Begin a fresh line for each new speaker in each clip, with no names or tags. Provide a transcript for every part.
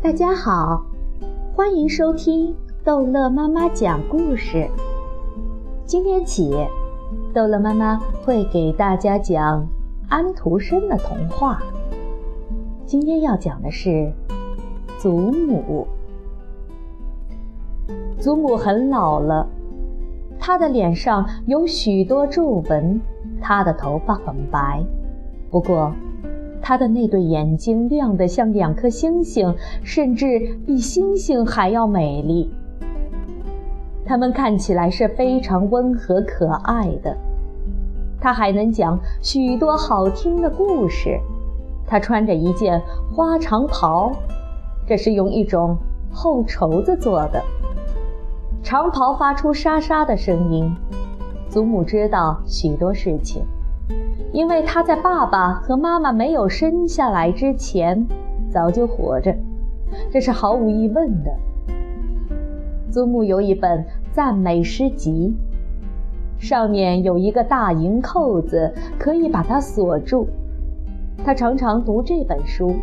大家好，欢迎收听逗乐妈妈讲故事。今天起，逗乐妈妈会给大家讲安徒生的童话。今天要讲的是祖母。祖母很老了，她的脸上有许多皱纹，她的头发很白，不过。他的那对眼睛亮得像两颗星星，甚至比星星还要美丽。他们看起来是非常温和可爱的。他还能讲许多好听的故事。他穿着一件花长袍，这是用一种厚绸子做的。长袍发出沙沙的声音。祖母知道许多事情。因为他在爸爸和妈妈没有生下来之前，早就活着，这是毫无疑问的。祖母有一本赞美诗集，上面有一个大银扣子，可以把它锁住。他常常读这本书，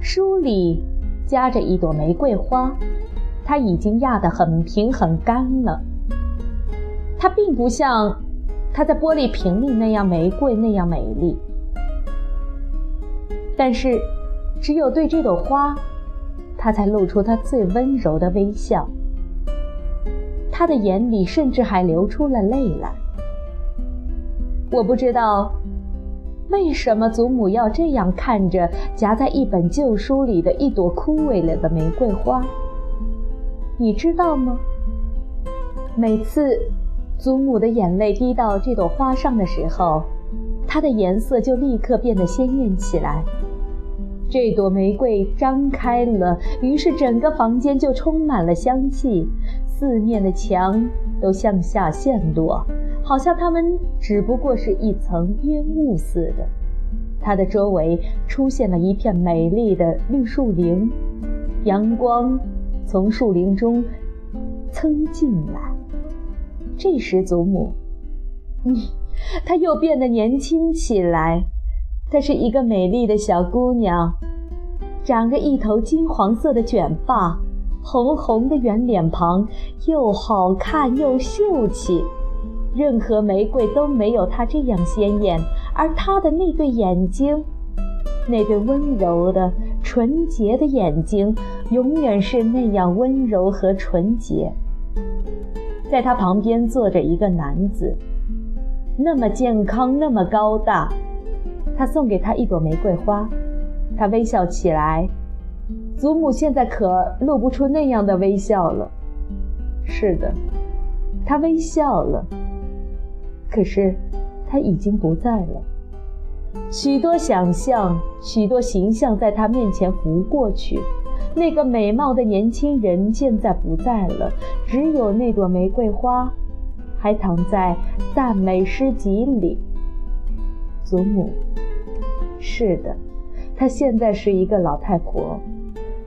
书里夹着一朵玫瑰花，它已经压得很平很干了。它并不像。它在玻璃瓶里那样玫瑰那样美丽，但是，只有对这朵花，它才露出它最温柔的微笑。他的眼里甚至还流出了泪来。我不知道，为什么祖母要这样看着夹在一本旧书里的一朵枯萎了的玫瑰花。你知道吗？每次。祖母的眼泪滴到这朵花上的时候，它的颜色就立刻变得鲜艳起来。这朵玫瑰张开了，于是整个房间就充满了香气，四面的墙都向下陷落，好像它们只不过是一层烟雾似的。它的周围出现了一片美丽的绿树林，阳光从树林中蹭进来。这时，祖母，嗯，她又变得年轻起来。她是一个美丽的小姑娘，长着一头金黄色的卷发，红红的圆脸庞，又好看又秀气。任何玫瑰都没有她这样鲜艳。而她的那对眼睛，那对温柔的、纯洁的眼睛，永远是那样温柔和纯洁。在他旁边坐着一个男子，那么健康，那么高大。他送给他一朵玫瑰花，他微笑起来。祖母现在可露不出那样的微笑了。是的，他微笑了。可是，他已经不在了。许多想象，许多形象在他面前浮过去。那个美貌的年轻人现在不在了，只有那朵玫瑰花还躺在赞美诗集里。祖母，是的，她现在是一个老太婆，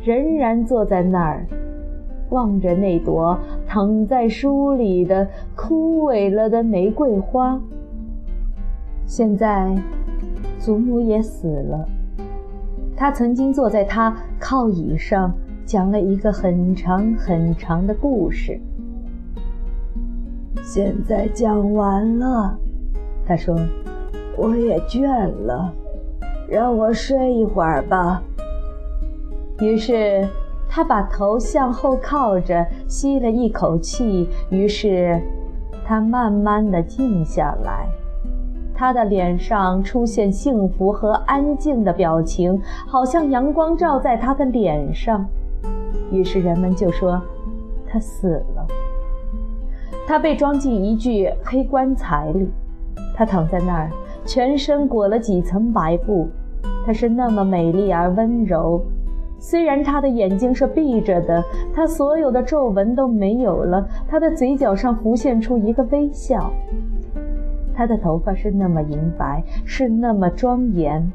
仍然坐在那儿，望着那朵躺在书里的枯萎了的玫瑰花。现在，祖母也死了。他曾经坐在他靠椅上，讲了一个很长很长的故事。现在讲完了，他说：“我也倦了，让我睡一会儿吧。”于是他把头向后靠着，吸了一口气，于是他慢慢的静下来。他的脸上出现幸福和安静的表情，好像阳光照在他的脸上。于是人们就说他死了。他被装进一具黑棺材里，他躺在那儿，全身裹了几层白布。他是那么美丽而温柔，虽然他的眼睛是闭着的，他所有的皱纹都没有了，他的嘴角上浮现出一个微笑。他的头发是那么银白，是那么庄严。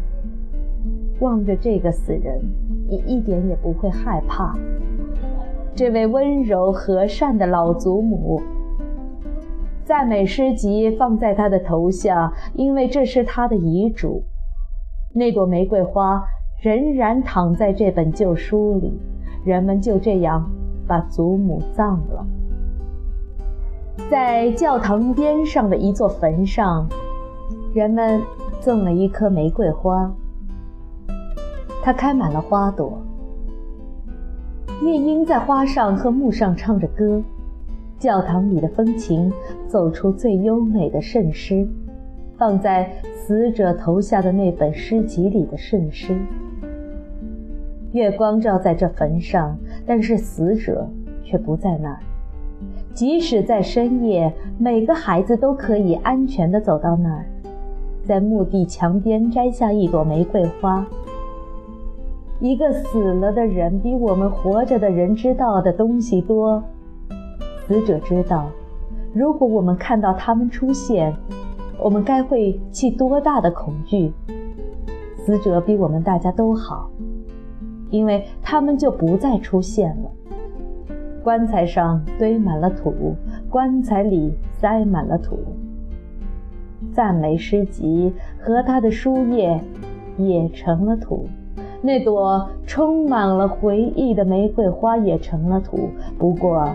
望着这个死人，你一点也不会害怕。这位温柔和善的老祖母，赞美诗集放在他的头下，因为这是他的遗嘱。那朵玫瑰花仍然躺在这本旧书里，人们就这样把祖母葬了。在教堂边上的一座坟上，人们种了一棵玫瑰花，它开满了花朵。夜莺在花上和木上唱着歌，教堂里的风琴奏出最优美的圣诗，放在死者头下的那本诗集里的圣诗。月光照在这坟上，但是死者却不在那儿。即使在深夜，每个孩子都可以安全地走到那儿，在墓地墙边摘下一朵玫瑰花。一个死了的人比我们活着的人知道的东西多。死者知道，如果我们看到他们出现，我们该会起多大的恐惧。死者比我们大家都好，因为他们就不再出现了。棺材上堆满了土，棺材里塞满了土。赞美诗集和他的书页也成了土，那朵充满了回忆的玫瑰花也成了土。不过，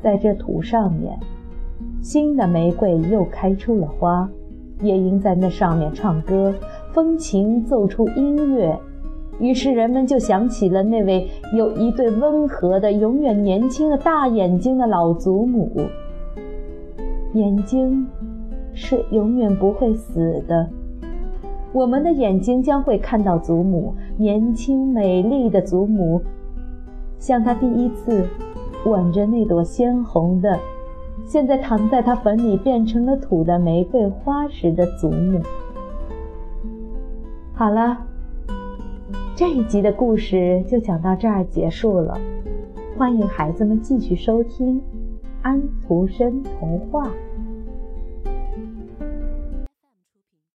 在这土上面，新的玫瑰又开出了花。夜莺在那上面唱歌，风琴奏出音乐。于是人们就想起了那位有一对温和的、永远年轻的大眼睛的老祖母。眼睛是永远不会死的，我们的眼睛将会看到祖母，年轻美丽的祖母，像她第一次吻着那朵鲜红的、现在躺在她坟里变成了土的玫瑰花时的祖母。好了。这一集的故事就讲到这儿结束了，欢迎孩子们继续收听《安徒生童话》。